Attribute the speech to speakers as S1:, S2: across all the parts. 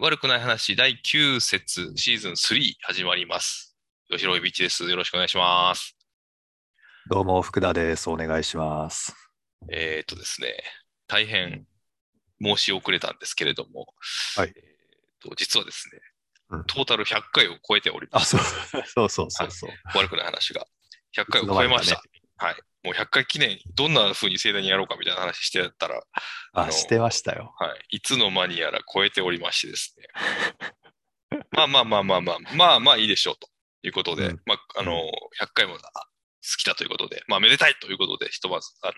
S1: 悪くない話第9節シーズン3始まります。吉野ビッチです。よろしくお願いします。
S2: どうも、福田です。お願いします。
S1: えーっとですね、大変申し遅れたんですけれども、
S2: はい
S1: えーっと実はですね、
S2: うん
S1: トータル100回を超えておりま
S2: あ、
S1: す。
S2: そうそうそうそうそう。
S1: 悪くない話が。100回を超えました。はい。もう100回記念、どんな風に盛大にやろうかみたいな話してやったら、あ
S2: してましたよ。
S1: はい。いつの間にやら超えておりましてですね。まあまあまあまあまあ、まあまあいいでしょうということで、
S2: うん
S1: まあ、あの、100回もあ好きだということで、まあめでたいということで、ひとまず、あの、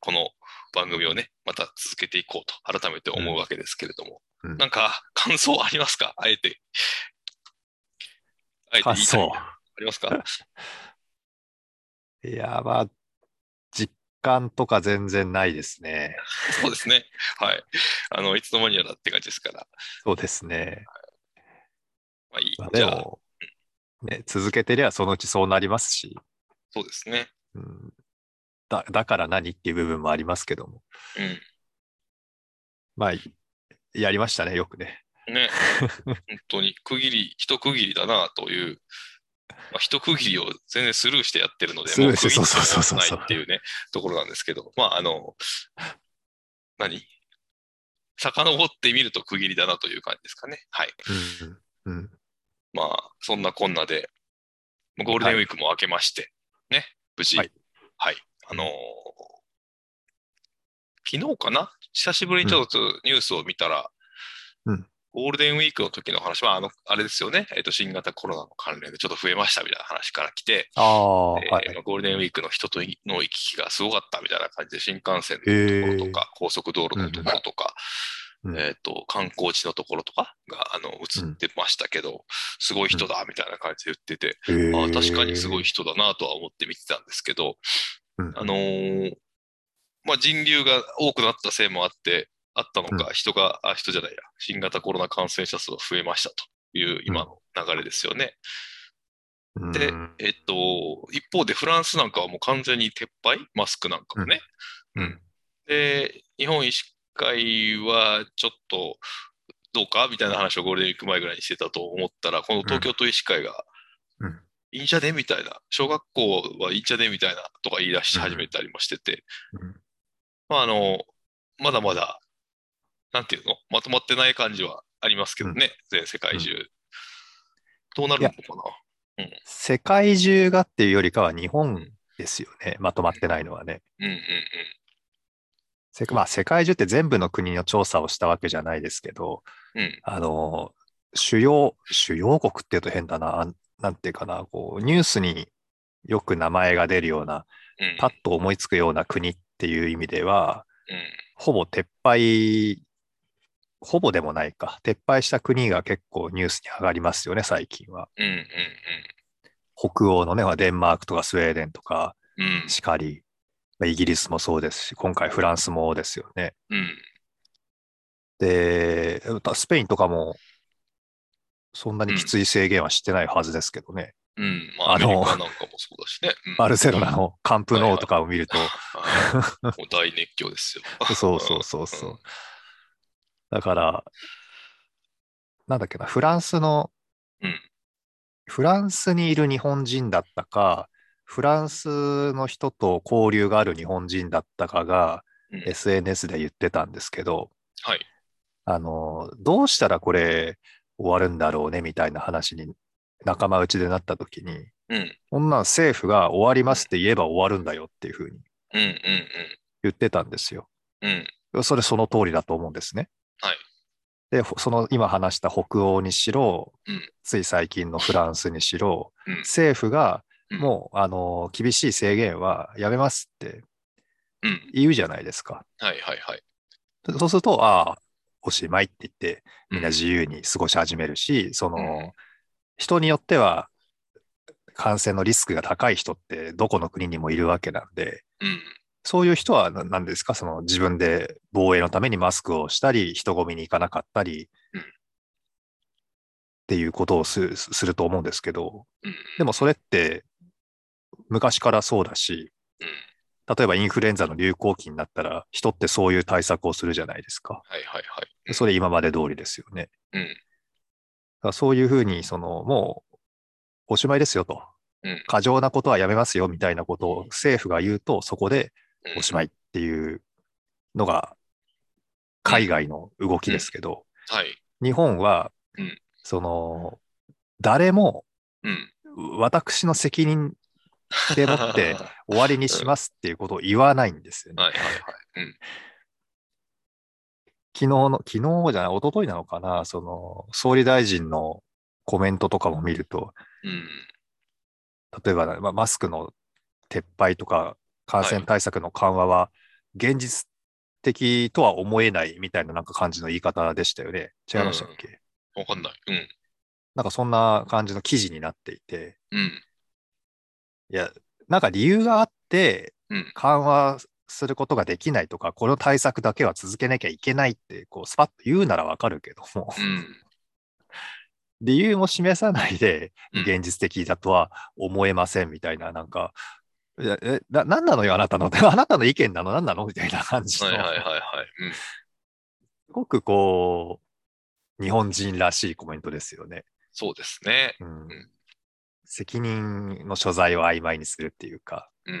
S1: この番組をね、また続けていこうと改めて思うわけですけれども、
S2: うん
S1: なんか感想ありますか？あえて。あえて言いたい
S2: 感想。
S1: ありますか？
S2: いや、まあ、実感とか全然ないですね。
S1: そうですね。はい。あの、いつの間にやらって感じですから。
S2: そうですね。
S1: まあいい。
S2: まあ、
S1: じゃあ、
S2: でも、ね、続けてりゃそのうちそうなりますし、
S1: そうですね。
S2: うん、だだから何っていう部分もありますけども。
S1: うん。
S2: まあ、やりましたね、よくね。
S1: ね、本当に区切り、一区切りだなという、まあ、一区切りを全然スルーしてやってるので、もう区切り
S2: そうそうそうそう
S1: ないっていうね、ところなんですけど、まあ、あの、何？遡ってみると区切りだなという感じですかね。はい。
S2: うん。うん。
S1: まあ、そんなこんなで、ゴールデンウィークも明けまして、ね、無事、は
S2: はいい。
S1: あのー昨日かな？久しぶりにちょっとニュースを見たら、
S2: うん
S1: ゴールデンウィークの時の話は、あの、あれですよね、えっ、と、新型コロナの関連でちょっと増えましたみたいな話から来て、
S2: ああ、は
S1: で
S2: い。
S1: ゴールデンウィークの人との行き来がすごかったみたいな感じで、新幹線
S2: へ
S1: のところと
S2: え。
S1: か、高速道路のところとか、
S2: うん
S1: えっ、と、観光地のところとかが、あの、映ってましたけど、すごい人だみたいな感じで言ってて、
S2: へ
S1: ああ確かにすごい
S2: え
S1: 人だなとは思って見てたんですけど、
S2: うん。
S1: あのーまあ、人流が多くなったせいもあって、あったのか、人が、あ、人じゃないや、新型コロナ感染者数が増えましたという今の流れですよね。で
S2: うん。
S1: えっと、一方でフランスなんかはもう完全に撤廃？マスクなんかもね。
S2: うん。
S1: で、日本医師会はちょっとどうか？みたいな話をゴールデンウィーク前ぐらいにしてたと思ったら、この東京都医師会が、
S2: うん。
S1: いいんじゃね？みたいな、小学校はいいんじゃね？みたいなとか言い出し始めたりもしてて、
S2: うん。
S1: まああの、まだまだ、なんていうの？まとまってない感じはありますけどね、全世界中。どうなるのかな？
S2: 世界中がっていうよりかは日本ですよね。まとまってないのはね。
S1: うんうんうん。
S2: せまあ、世界中って全部の国の調査をしたわけじゃないですけど、
S1: うん。
S2: あの、主要、主要国っていうと変だな、なんていうかな、こう、ニュースによく名前が出るような、
S1: うん。
S2: パッと思いつくような国っていう意味では、
S1: うん。
S2: ほぼ撤廃、ほぼでもないか、撤廃した国が結構ニュースに上がりますよね、最近は。
S1: うんうん
S2: 北欧のね、デンマークとかスウェーデンとか
S1: うんうん
S2: しかり、まあイギリスもそうですし、今回フランスもですよね。
S1: うん
S2: で、スペインとかも、そんなにきつい制限はしてないはずですけどね。
S1: うん。まあ、ア
S2: あの
S1: なんかもそうだしね。うん
S2: バルセロナのカンプノーとかを見ると、
S1: はいもう大熱狂ですよ。
S2: そうそうそうそう
S1: うん。
S2: だから、なんだっけな、フランスの、
S1: うん
S2: フランスにいる日本人だったか、フランスの人と交流がある日本人だったかが、
S1: うん
S2: SNS で言ってたんですけど、
S1: はい。
S2: あの、どうしたらこれ終わるんだろうねみたいな話に仲間内でなった時に、
S1: うん。
S2: こんなん政府が終わりますって言えば終わるんだよっていうふうに言ってたんですよ。
S1: うん。うん。
S2: それその通りだと思うんですね。
S1: はい。
S2: で、ほその今話した北欧にしろ、
S1: うん
S2: つい最近のフランスにしろ、
S1: うん
S2: 政府が
S1: うん
S2: もう、あの厳しい制限はやめますって
S1: うん。
S2: 言うじゃないですか。
S1: はいはいはい。
S2: そうすると、ああ、おしまいって言って、みんな
S1: うん
S2: 自由に過ごし始めるし、その、
S1: うん
S2: 人によっては、感染のリスクが高い人ってどこの国にもいるわけなんで、
S1: うん。
S2: そういう人はな何ですか？その自分で防衛のためにマスクをしたり、人混みに行かなかったり、
S1: うん
S2: っていうことをすすると思うんですけど、
S1: うん。
S2: でもそれって昔からそうだし、
S1: うん
S2: 例えばインフルエンザの流行期になったら、人ってそういう対策をするじゃないですか。
S1: はいはいはい。
S2: それ今まで通りですよね。
S1: うん。
S2: だからそういうふうに、その、もう、おしまいですよと。
S1: うん
S2: 過剰なことはやめますよみたいなことを政府が言うと、そこで
S1: うん
S2: おしまいっていうのが海外の動きですけど、
S1: はい。
S2: 日本は
S1: うん、
S2: その、誰も
S1: うん。
S2: 私の責任でもって 終わりにしますっていうことを言わないんですよね。昨日の、昨日じゃない、一昨日なのかな、その、総理大臣のコメントとかも見ると、
S1: うん。
S2: 例えば、まあ、マスクの撤廃とか感染対策の緩和は現実的とは思えないみたいななんか感じの言い方でしたよね。違いましたっけ、
S1: わかんない。うん。
S2: なんかそんな感じの記事になっていて、
S1: うん。
S2: いや、なんか理由があって
S1: うん。
S2: 緩和することができないとか、この対策だけは続けなきゃいけないって、こう、スパッと言うならわかるけども、
S1: うん。
S2: 理由も示さないで
S1: うん
S2: 現実的だとは思えませんみたいな、なんか、いやえな、なんなのよ、あなたの。あなたの意見なの？何なの？みたいな感じの、
S1: はいはいはいはい。うん。
S2: すごくこう、日本人らしいコメントですよね。
S1: そうですね。
S2: うん
S1: ん
S2: 責任の所在を曖昧にするっていうか、
S1: うん。